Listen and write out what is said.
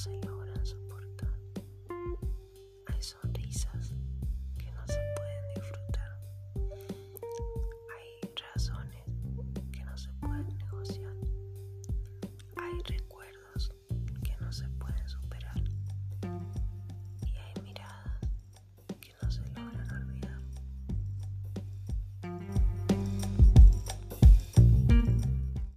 sa'yo.